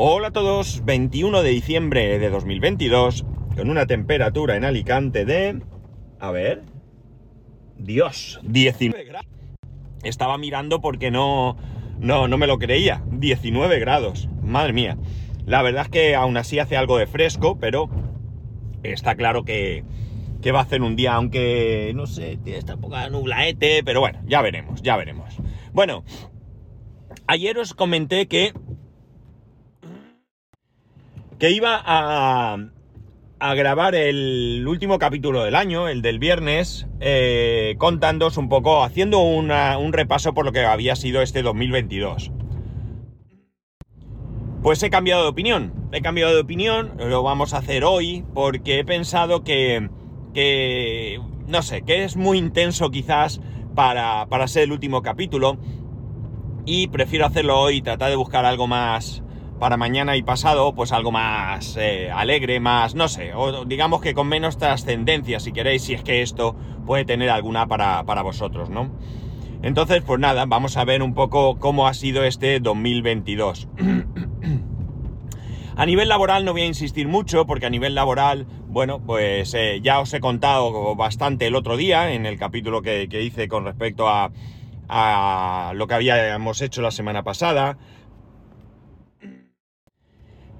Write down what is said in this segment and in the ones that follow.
Hola a todos, 21 de diciembre de 2022, con una temperatura en Alicante de... A ver... Dios, 19 grados. Estaba mirando porque no, no, no me lo creía. 19 grados, madre mía. La verdad es que aún así hace algo de fresco, pero está claro que, que va a hacer un día, aunque no sé, tiene esta poca nublaete, pero bueno, ya veremos, ya veremos. Bueno, ayer os comenté que que iba a, grabar el último capítulo del año, el del viernes, eh, un poco, haciendo un repaso por lo que había sido este 2022. Pues he cambiado de opinión, he cambiado de opinión, lo vamos a hacer hoy porque he pensado que, que no sé, que es muy intenso quizás para, para ser el último capítulo y prefiero hacerlo hoy tratar de buscar algo más para mañana y pasado, pues algo más eh, alegre, más, no sé, o digamos que con menos trascendencia, si queréis, si es que esto puede tener alguna para, para vosotros, ¿no? Entonces, pues nada, vamos a ver un poco cómo ha sido este 2022. A nivel laboral no voy a insistir mucho porque a nivel laboral, bueno, pues eh, ya os he contado bastante el otro día en el capítulo que, hice con respecto a, a lo que habíamos hecho la semana pasada.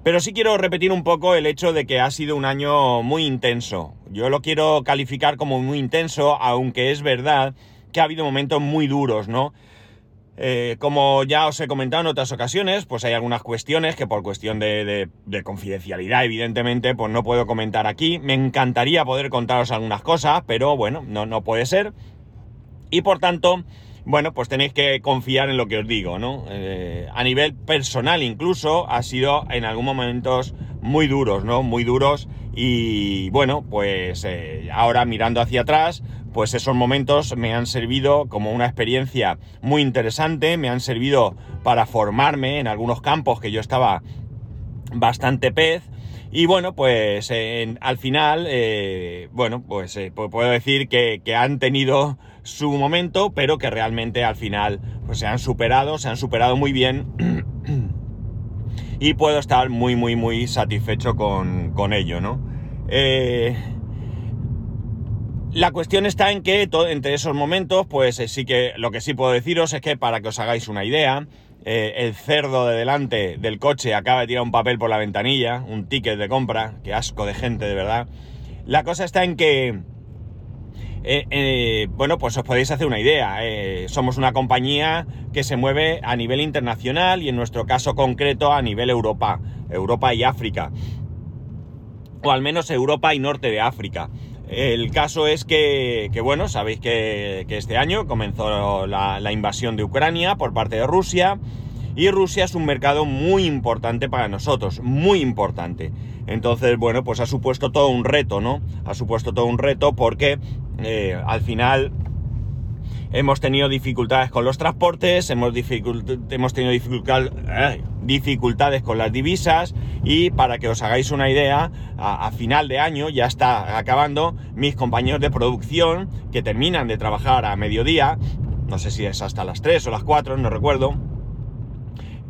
Pero sí quiero repetir un poco el hecho de que ha sido un año muy intenso. Yo lo quiero calificar como muy intenso, aunque es verdad que ha habido momentos muy duros, ¿no? Eh, como ya os he comentado en otras ocasiones, pues hay algunas cuestiones que por cuestión de, de- de confidencialidad, evidentemente, pues no puedo comentar aquí. Me encantaría poder contaros algunas cosas, pero bueno, no, no puede ser. Y por tanto, bueno, pues tenéis que confiar en lo que os digo, ¿no? Eh, a nivel personal incluso ha sido en algunos momentos muy duros, ¿no? Muy duros y bueno, pues eh, ahora mirando hacia atrás, pues esos momentos me han servido como una experiencia muy interesante, me han servido para formarme en algunos campos que yo estaba bastante pez. Y bueno, pues en- al final, eh, bueno, pues eh, pu- puedo decir que, han tenido su momento, pero que realmente al final pues se han superado, se han superado muy bien. y puedo estar muy, muy, muy satisfecho con, con ello, ¿no? Eh, la cuestión está en que entre esos momentos, pues eh, sí que lo que sí puedo deciros es que para que os hagáis una idea, eh, el cerdo de delante del coche acaba de tirar un papel por la ventanilla, un ticket de compra, qué asco de gente de verdad. La cosa está en que, eh, eh, bueno, pues os podéis hacer una idea. somos una compañía que se mueve a nivel internacional y en nuestro caso concreto a nivel Europa, Europa y África o al menos Europa y norte de África. El caso es que, bueno, sabéis que, este año comenzó la, la invasión de Ucrania por parte de Rusia y Rusia es un mercado muy importante para nosotros, muy importante. Entonces, bueno, pues ha supuesto todo un reto, ¿no? Ha supuesto todo un reto porque eh, al final hemos tenido dificultades con los transportes, hemos, tenido ay, dificultades con las divisas y para que os hagáis una idea, a, a final de año ya está acabando mis compañeros de producción que terminan de trabajar a mediodía, no sé si es hasta las 3 o las 4, no recuerdo,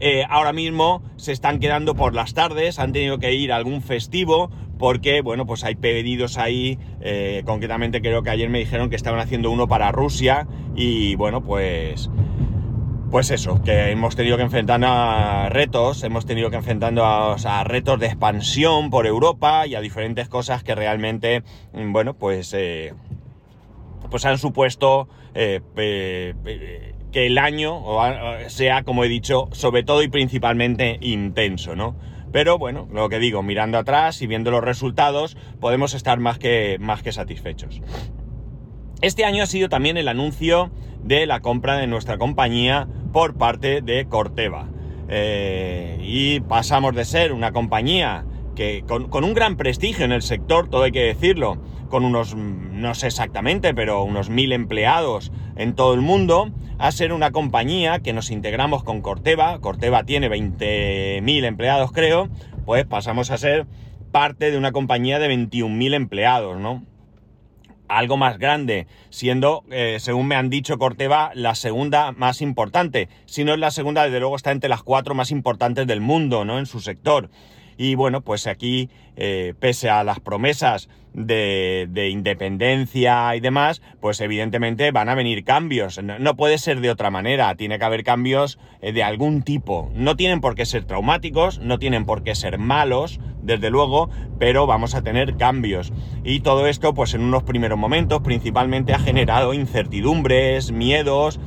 eh, ahora mismo se están quedando por las tardes, han tenido que ir a algún festivo porque, bueno, pues hay pedidos ahí, eh, concretamente creo que ayer me dijeron que estaban haciendo uno para Rusia y, bueno, pues... Pues eso, que hemos tenido que enfrentar a retos, hemos tenido que enfrentarnos a retos de expansión por Europa y a diferentes cosas que realmente, mm, bueno, pues... eh, pues han supuesto eh, que el año sea, como he dicho, sobre todo y principalmente intenso, ¿no? Pero bueno, lo que digo, mirando atrás y viendo los resultados, podemos estar más que, más que satisfechos. Este año ha sido también el anuncio de la compra de nuestra compañía por parte de Corteva. Eh, y pasamos de ser una compañía que con, un gran prestigio en el sector, todo hay que decirlo, con unos, mm, no sé exactamente, pero unos mil empleados en todo el mundo, a ser una compañía que nos integramos con Corteva. Corteva tiene 20.000 empleados, creo, pues pasamos a ser parte de una compañía de 21.000 empleados, ¿no? algo más grande, siendo, eh, según me han dicho Corteva, la segunda más importante. Si no es la segunda, desde luego está entre las cuatro más importantes del mundo, ¿no? En su sector. Y bueno, pues aquí, eh, pese a las promesas de, de, independencia y demás, pues evidentemente van a venir cambios. No, puede ser de otra manera, tiene que haber cambios eh, de algún tipo. No tienen por qué ser traumáticos, no tienen por qué ser malos, desde luego, pero vamos a tener cambios. Y todo esto, pues en unos primeros momentos, principalmente ha generado incertidumbres, miedos,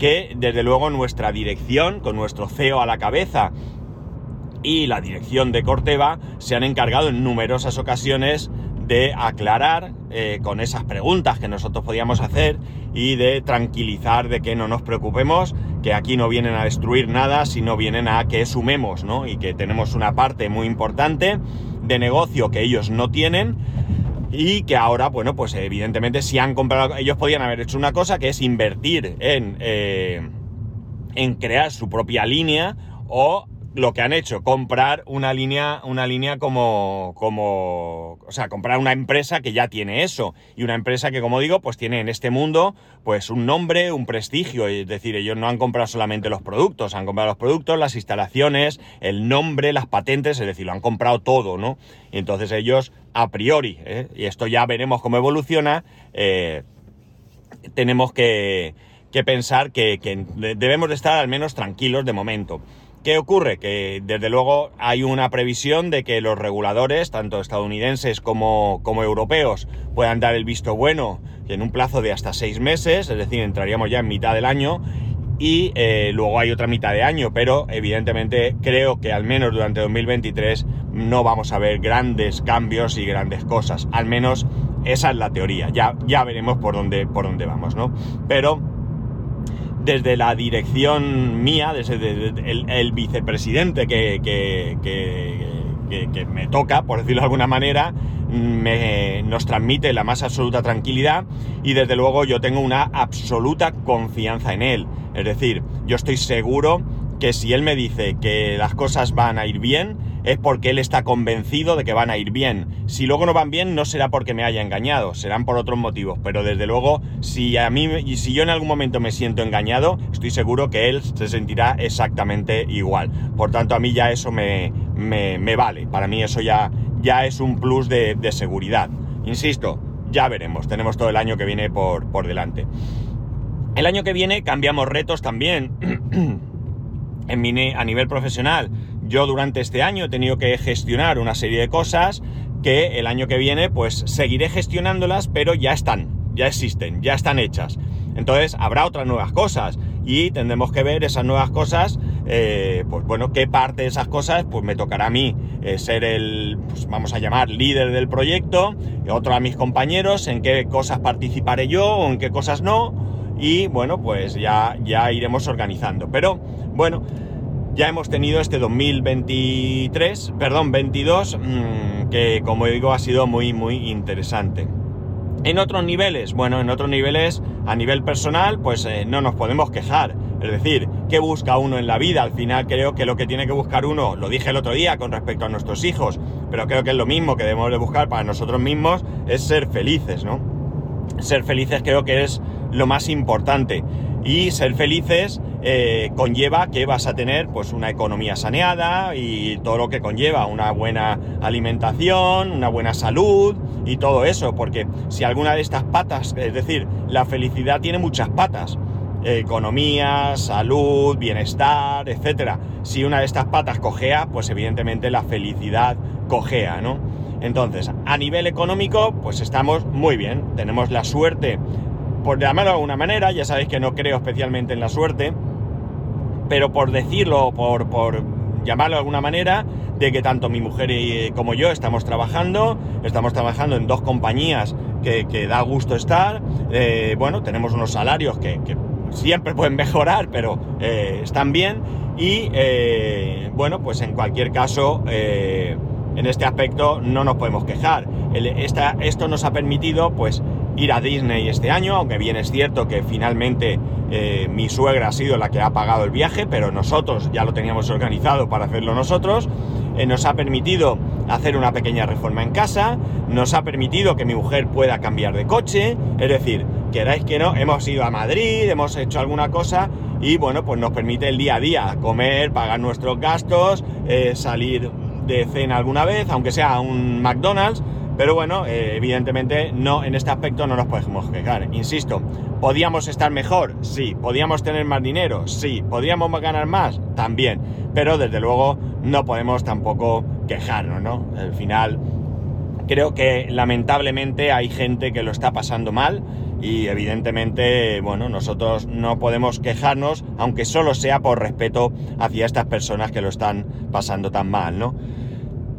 que desde luego nuestra dirección, con nuestro CEO a la cabeza, y la dirección de Corteva se han encargado en numerosas ocasiones de aclarar eh, con esas preguntas que nosotros podíamos hacer y de tranquilizar de que no nos preocupemos, que aquí no vienen a destruir nada, sino vienen a que sumemos, ¿no? Y que tenemos una parte muy importante de negocio que ellos no tienen y que ahora, bueno, pues evidentemente si han comprado, ellos podían haber hecho una cosa que es invertir en, eh, en crear su propia línea o lo que han hecho, comprar una línea, una línea como, como, o sea, comprar una empresa que ya tiene eso. Y una empresa que, como digo, pues tiene en este mundo, pues un nombre, un prestigio. Es decir, ellos no han comprado solamente los productos, han comprado los productos, las instalaciones, el nombre, las patentes, es decir, lo han comprado todo, ¿no? Y entonces ellos, a priori, ¿eh? y esto ya veremos cómo evoluciona, eh, tenemos que, que pensar que, que debemos de estar al menos tranquilos de momento. ¿Qué ocurre? Que desde luego hay una previsión de que los reguladores, tanto estadounidenses como, como europeos, puedan dar el visto bueno en un plazo de hasta seis meses, es decir, entraríamos ya en mitad del año y eh, luego hay otra mitad de año, pero evidentemente creo que al menos durante 2023 no vamos a ver grandes cambios y grandes cosas, al menos esa es la teoría, ya, ya veremos por dónde, por dónde vamos, ¿no? Pero desde la dirección mía, desde el, vicepresidente que, que, me toca, por decirlo de alguna manera, me, nos transmite la más absoluta tranquilidad y desde luego yo tengo una absoluta confianza en él. Es decir, yo estoy seguro que si él me dice que las cosas van a ir bien, es porque él está convencido de que van a ir bien. Si luego no van bien, no será porque me haya engañado, serán por otros motivos. Pero desde luego, si a mí, si yo en algún momento me siento engañado, estoy seguro que él se sentirá exactamente igual. Por tanto, a mí ya eso me, me, vale. Para mí eso ya, ya es un plus de, de, seguridad. Insisto, ya veremos. Tenemos todo el año que viene por, por delante. El año que viene cambiamos retos también. en mi, a nivel profesional yo durante este año he tenido que gestionar una serie de cosas que el año que viene pues seguiré gestionándolas, pero ya están, ya existen, ya están hechas. Entonces habrá otras nuevas cosas y tendremos que ver esas nuevas cosas, eh, pues bueno, qué parte de esas cosas pues me tocará a mí eh, ser el, pues vamos a llamar, líder del proyecto, otro a mis compañeros, en qué cosas participaré yo o en qué cosas no, y bueno, pues ya, ya iremos organizando. Pero bueno, ya hemos tenido este 2023, perdón, 22, mm, que como digo ha sido muy, muy interesante. En otros niveles, bueno, en otros niveles, a nivel personal, pues eh, no nos podemos quejar. Es decir, ¿qué busca uno en la vida? Al final creo que lo que tiene que buscar uno, lo dije el otro día con respecto a nuestros hijos, pero creo que es lo mismo que debemos de buscar para nosotros mismos, es ser felices, ¿no? Ser felices creo que es lo más importante. Y ser felices eh, conlleva que vas a tener pues una economía saneada y todo lo que conlleva una buena alimentación, una buena salud y todo eso, porque si alguna de estas patas, es decir, la felicidad tiene muchas patas, economía, salud, bienestar, etcétera. Si una de estas patas cojea, pues evidentemente la felicidad cojea, ¿no? Entonces, a nivel económico, pues estamos muy bien. Tenemos la suerte, por llamarlo de alguna manera, ya sabéis que no creo especialmente en la suerte, pero por decirlo, por, por llamarlo de alguna manera, de que tanto mi mujer como yo estamos trabajando, estamos trabajando en dos compañías que, da gusto estar, eh, bueno, tenemos unos salarios que, siempre pueden mejorar, pero eh, están bien, y eh, bueno, pues en cualquier caso, en este aspecto no nos podemos quejar. esto nos ha permitido, pues, ir a Disney este año, aunque bien es cierto que finalmente eh, mi suegra ha sido la que ha pagado el viaje, pero nosotros ya lo teníamos organizado para hacerlo nosotros. Eh, nos ha permitido hacer una pequeña reforma en casa, nos ha permitido que mi mujer pueda cambiar de coche, es decir, queráis que no, hemos ido a Madrid, hemos hecho alguna cosa y bueno, pues nos permite el día a día comer, pagar nuestros gastos, eh, salir de cena alguna vez, aunque sea un McDonald's, pero bueno, eh, evidentemente no, en este aspecto no nos podemos quejar. Insisto, ¿podíamos estar mejor? Sí. ¿Podíamos tener más dinero? Sí. ¿Podríamos ganar más? También. Pero desde luego no podemos tampoco quejarnos, ¿no? Al final creo que lamentablemente hay gente que lo está pasando mal y evidentemente, bueno, nosotros no podemos quejarnos, aunque solo sea por respeto hacia estas personas que lo están pasando tan mal, ¿no?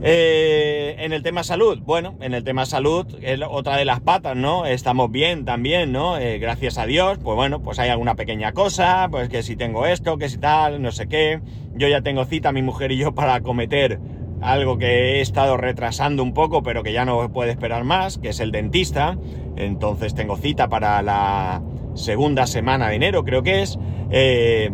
Eh, en el tema salud, bueno, en el tema salud es otra de las patas, ¿no? Estamos bien también, ¿no? Eh, gracias a Dios, pues bueno, pues hay alguna pequeña cosa, pues que si tengo esto, que si tal, no sé qué. Yo ya tengo cita, mi mujer y yo, para acometer algo que he estado retrasando un poco, pero que ya no puede esperar más, que es el dentista. Entonces tengo cita para la segunda semana de enero, creo que es. Eh,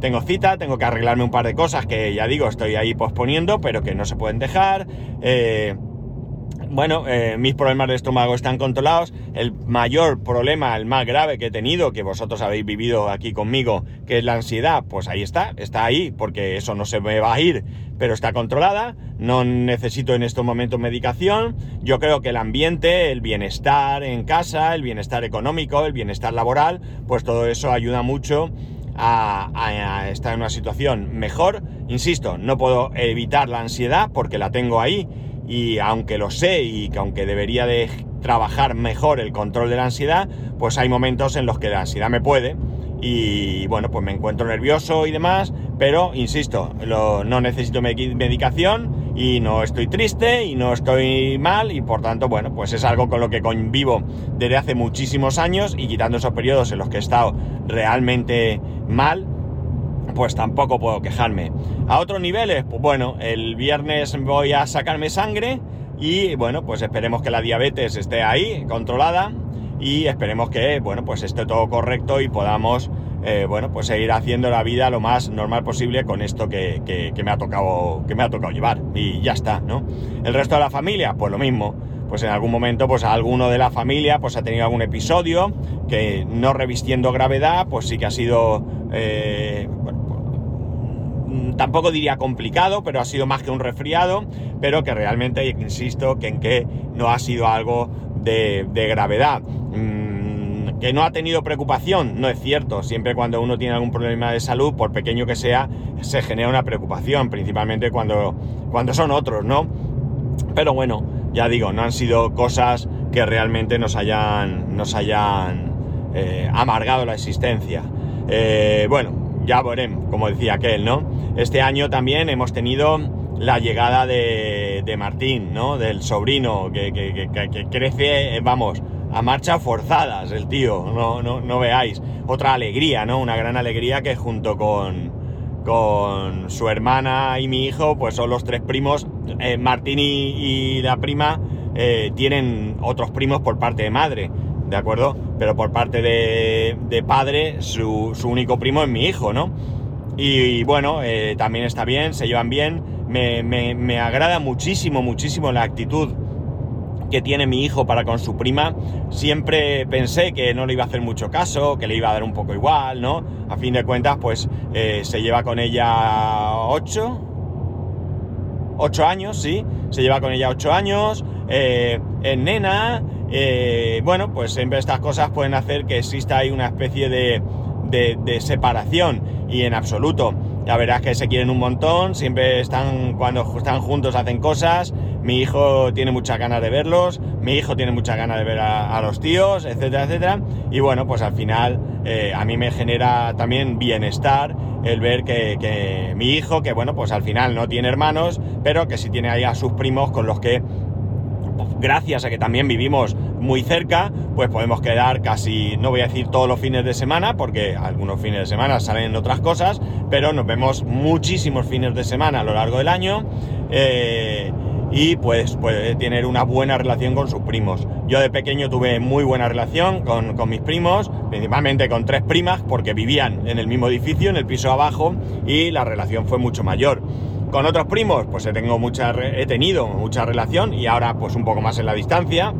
tengo cita, tengo que arreglarme un par de cosas que ya digo, estoy ahí posponiendo, pero que no se pueden dejar. Eh, bueno, eh, mis problemas de estómago están controlados. El mayor problema, el más grave que he tenido, que vosotros habéis vivido aquí conmigo, que es la ansiedad, pues ahí está, está ahí, porque eso no se me va a ir, pero está controlada. No necesito en estos momentos medicación. Yo creo que el ambiente, el bienestar en casa, el bienestar económico, el bienestar laboral, pues todo eso ayuda mucho a, estar en una situación mejor. Insisto, no puedo evitar la ansiedad porque la tengo ahí y aunque lo sé y que aunque debería de trabajar mejor el control de la ansiedad, pues hay momentos en los que la ansiedad me puede y bueno, pues me encuentro nervioso y demás, pero insisto, no necesito medicación y no estoy triste y no estoy mal y por tanto, bueno, pues es algo con lo que convivo desde hace muchísimos años y quitando esos periodos en los que he estado realmente mal, pues tampoco puedo quejarme. A otros niveles, pues bueno, el viernes voy a sacarme sangre y bueno, pues esperemos que la diabetes esté ahí, controlada y esperemos que, bueno, pues esté todo correcto y podamos, eh, bueno, pues seguir haciendo la vida lo más normal posible con esto que, que, me ha tocado, que me ha tocado llevar. Y ya está, ¿no? El resto de la familia, pues lo mismo. Pues en algún momento pues alguno de la familia pues ha tenido algún episodio que no revistiendo gravedad pues sí que ha sido eh, mm, tampoco diría complicado pero ha sido más que un resfriado pero que realmente insisto que en que no ha sido algo de, gravedad. Mm, que no ha tenido preocupación no es cierto siempre cuando uno tiene algún problema de salud por pequeño que sea se genera una preocupación principalmente cuando cuando son otros no pero bueno ya digo, no han sido cosas que realmente nos hayan, nos hayan eh, amargado la existencia. Eh, bueno, ya veremos, como decía aquel, ¿no? Este año también hemos tenido la llegada de, de Martín, ¿no? Del sobrino que, que, que, crece, eh, vamos, a marcha forzadas, el tío, no, no, no veáis. Otra alegría, ¿no? Una gran alegría que junto con, con su hermana y mi hijo, pues son los tres primos. Eh, Martín y, la prima eh, tienen otros primos por parte de madre, ¿de acuerdo? Pero por parte de, padre, su, único primo es mi hijo, ¿no? Y, bueno, eh, también está bien, se llevan bien. Me, me agrada muchísimo, muchísimo la actitud que tiene mi hijo para con su prima, siempre pensé que no le iba a hacer mucho caso, que le iba a dar un poco igual, ¿no? A fin de cuentas, pues eh, se lleva con ella ocho, ocho años, sí, se lleva con ella ocho años, eh, es nena, eh, bueno, pues siempre estas cosas pueden hacer que exista ahí una especie de, de separación y en absoluto. La verdad es que se quieren un montón, siempre están, cuando están juntos hacen cosas, mi hijo tiene muchas ganas de verlos, mi hijo tiene muchas ganas de ver a, los tíos, etcétera, etcétera. Y bueno, pues al final eh, a mí me genera también bienestar el ver que, mi hijo, que bueno, pues al final no tiene hermanos, pero que sí tiene ahí a sus primos con los que gracias a que también vivimos muy cerca, pues podemos quedar casi, no voy a decir todos los fines de semana, porque algunos fines de semana salen otras cosas, pero nos vemos muchísimos fines de semana a lo largo del año. Eh, y pues puede tener una buena relación con sus primos. Yo de pequeño tuve muy buena relación con, mis primos, principalmente con tres primas, porque vivían en el mismo edificio, en el piso abajo, y la relación fue mucho mayor. Con otros primos, pues he, tenido mucha relación y ahora pues un poco más en la distancia,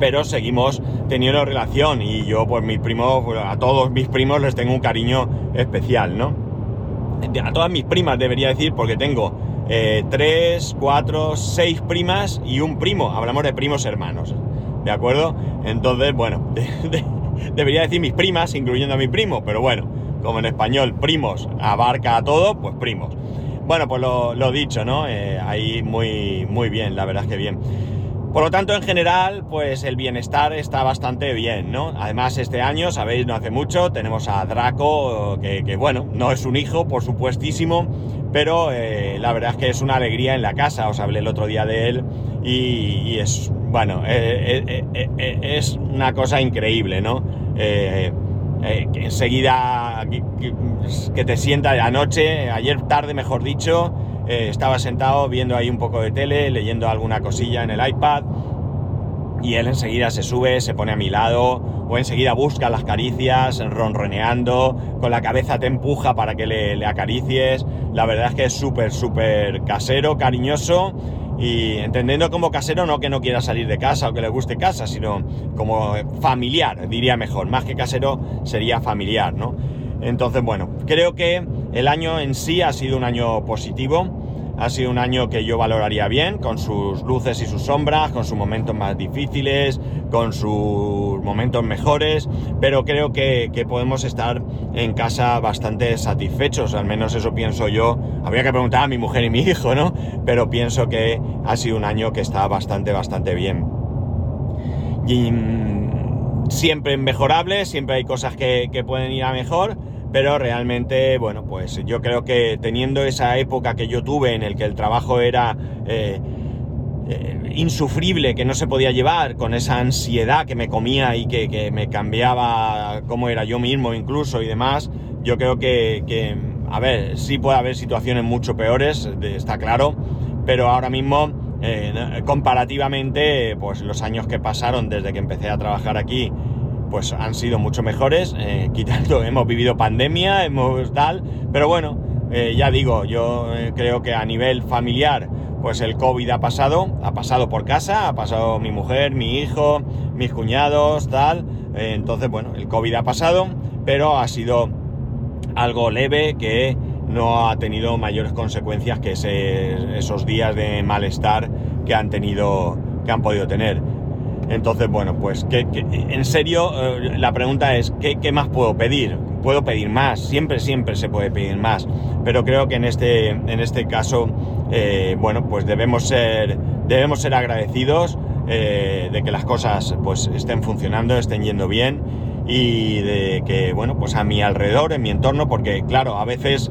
pero seguimos teniendo relación y yo pues mis primos, a todos mis primos les tengo un cariño especial, ¿no? A todas mis primas debería decir porque tengo eh, tres, cuatro, seis primas y un primo, hablamos de primos hermanos, ¿de acuerdo? Entonces, bueno, debería decir mis primas, incluyendo a mi primo, pero bueno, como en español primos abarca a todo, pues primos. Bueno, pues lo, dicho, ¿no? Eh, ahí muy, muy bien, la verdad es que bien. Por lo tanto, en general, pues el bienestar está bastante bien, ¿no? Además, este año, sabéis, no hace mucho, tenemos a Draco, que, bueno, no es un hijo, por supuestísimo, pero eh, la verdad es que es una alegría en la casa, os hablé el otro día de él y, es, bueno, eh, es una cosa increíble, ¿no? Eh, que enseguida que, te sienta de anoche, ayer tarde mejor dicho, eh, estaba sentado viendo ahí un poco de tele, leyendo alguna cosilla en el iPad y él enseguida se sube, se pone a mi lado o enseguida busca las caricias, ronroneando, con la cabeza te empuja para que le, le acaricies. La verdad es que es súper, súper casero, cariñoso y entendiendo como casero no que no quiera salir de casa o que le guste casa, sino como familiar, diría mejor. Más que casero sería familiar, ¿no? Entonces, bueno, creo que el año en sí ha sido un año positivo ha sido un año que yo valoraría bien, con sus luces y sus sombras, con sus momentos más difíciles, con sus momentos mejores, pero creo que, podemos estar en casa bastante satisfechos, al menos eso pienso yo. Habría que preguntar a mi mujer y mi hijo, ¿no? Pero pienso que ha sido un año que está bastante, bastante bien. Y, mm, siempre mejorable, siempre hay cosas que, que pueden ir a mejor pero realmente, bueno, pues yo creo que teniendo esa época que yo tuve en el que el trabajo era eh, eh, insufrible, que no se podía llevar, con esa ansiedad que me comía y que, me cambiaba cómo era yo mismo incluso y demás, yo creo que, a ver, sí puede haber situaciones mucho peores, está claro, pero ahora mismo, eh, comparativamente, pues los años que pasaron desde que empecé a trabajar aquí, pues han sido mucho mejores, eh, quitando, hemos vivido pandemia, hemos tal, pero bueno, eh, ya digo, yo eh, creo que a nivel familiar, pues el COVID ha pasado, ha pasado por casa, ha pasado mi mujer, mi hijo, mis cuñados, tal, entonces bueno, el COVID ha pasado, pero ha sido algo leve que no ha tenido mayores consecuencias que esos días de malestar que han tenido, que han podido tener. Entonces, bueno, pues que, en serio eh, la pregunta es, ¿qué, más puedo pedir? Puedo pedir más, siempre, siempre se puede pedir más, pero creo que en este, en este caso, eh, bueno, pues debemos ser, debemos ser agradecidos eh, de que las cosas pues estén funcionando, estén yendo bien y de que, bueno, pues a mi alrededor, en mi entorno, porque claro, a veces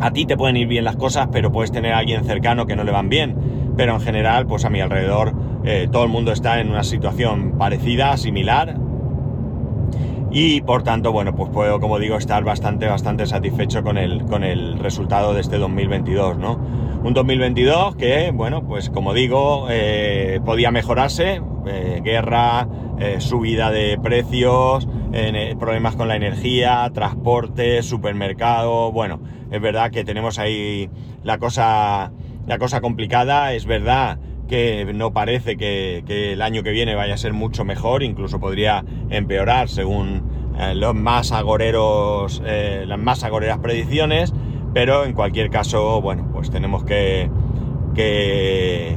a ti te pueden ir bien las cosas, pero puedes tener a alguien cercano que no le van bien, pero en general, pues a mi alrededor eh, todo el mundo está en una situación parecida, similar. Y por tanto, bueno, pues puedo, como digo, estar bastante, bastante satisfecho con el, con el resultado de este 2022, ¿no? Un 2022 que, bueno, pues como digo, eh, podía mejorarse. Eh, guerra, subida de precios, problemas con la energía, transporte, supermercado. Bueno, es verdad que tenemos ahí la cosa, la cosa complicada. Es verdad que no parece que, el año que viene vaya a ser mucho mejor, incluso podría empeorar según eh, los más agoreros, eh, las más agoreras predicciones, pero en cualquier caso, bueno, pues tenemos que, que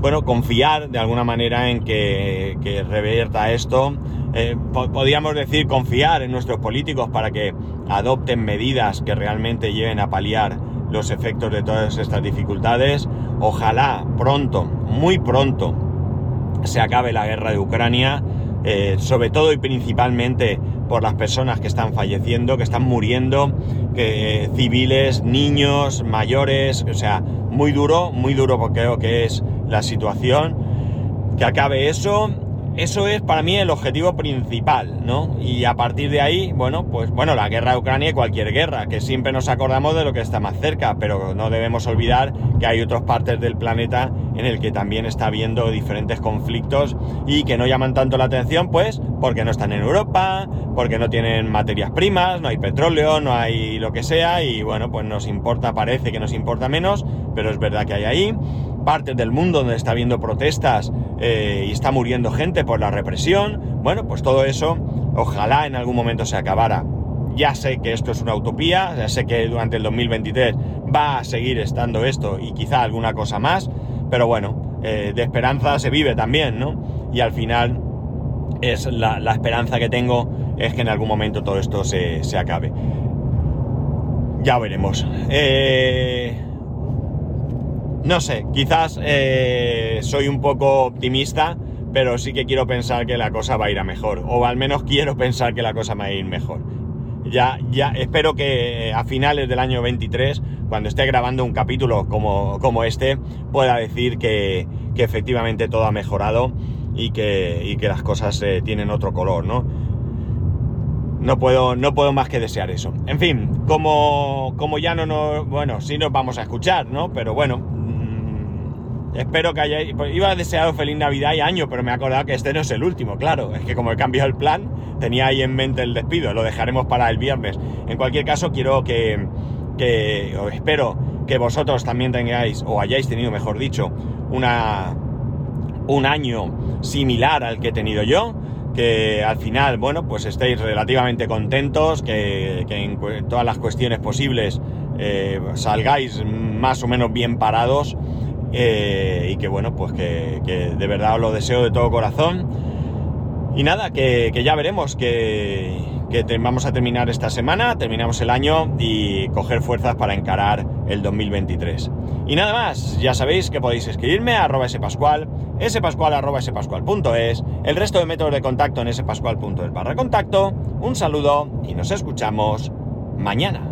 bueno, confiar de alguna manera en que, que revierta esto. Eh, podríamos decir confiar en nuestros políticos para que adopten medidas que realmente lleven a paliar los efectos de todas estas dificultades. Ojalá pronto, muy pronto, se acabe la guerra de Ucrania, eh, sobre todo y principalmente por las personas que están falleciendo, que están muriendo, que, civiles, niños, mayores, o sea, muy duro, muy duro porque creo que es la situación. Que acabe eso, eso es para mí el objetivo principal, ¿no? Y a partir de ahí, bueno, pues bueno, la guerra de Ucrania y cualquier guerra, que siempre nos acordamos de lo que está más cerca, pero no debemos olvidar que hay otras partes del planeta en el que también está habiendo diferentes conflictos y que no llaman tanto la atención, pues porque no están en Europa, porque no tienen materias primas, no hay petróleo, no hay lo que sea, y bueno, pues nos importa, parece que nos importa menos, pero es verdad que hay ahí partes del mundo donde está habiendo protestas eh, y está muriendo gente por la represión. Bueno, pues todo eso ojalá en algún momento se acabara. Ya sé que esto es una utopía, ya sé que durante el 2023 va a seguir estando esto y quizá alguna cosa más, pero bueno, eh, de esperanza se vive también, ¿no? Y al final es la, esperanza que tengo es que en algún momento todo esto se, se acabe. Ya veremos. Eh, no sé, quizás eh, soy un poco optimista, pero sí que quiero pensar que la cosa va a ir a mejor. O al menos quiero pensar que la cosa va a ir mejor. Ya, ya espero que a finales del año 23, cuando esté grabando un capítulo como, como este, pueda decir que, efectivamente todo ha mejorado y que, que las cosas eh, tienen otro color, ¿no? No puedo, no puedo más que desear eso. En fin, como, como ya no nos... Bueno, sí nos vamos a escuchar, ¿no? Pero bueno, Espero que hayáis. Pues iba a desear feliz Navidad y año, pero me he acordado que este no es el último, claro. Es que como he cambiado el plan, tenía ahí en mente el despido. Lo dejaremos para el viernes. En cualquier caso, quiero que. que espero que vosotros también tengáis, o hayáis tenido, mejor dicho, una. un año similar al que he tenido yo. Que al final, bueno, pues estéis relativamente contentos, que, en todas las cuestiones posibles eh, salgáis más o menos bien parados eh, y que bueno, pues que, de verdad os lo deseo de todo corazón. Y nada, que, ya veremos que, vamos a terminar esta semana, terminamos el año y coger fuerzas para encarar el 2023. Y nada más, ya sabéis que podéis escribirme a arroba spascual, spascual arroba spascual.es, el resto de métodos de contacto en spascual.es barra contacto. Un saludo y nos escuchamos mañana.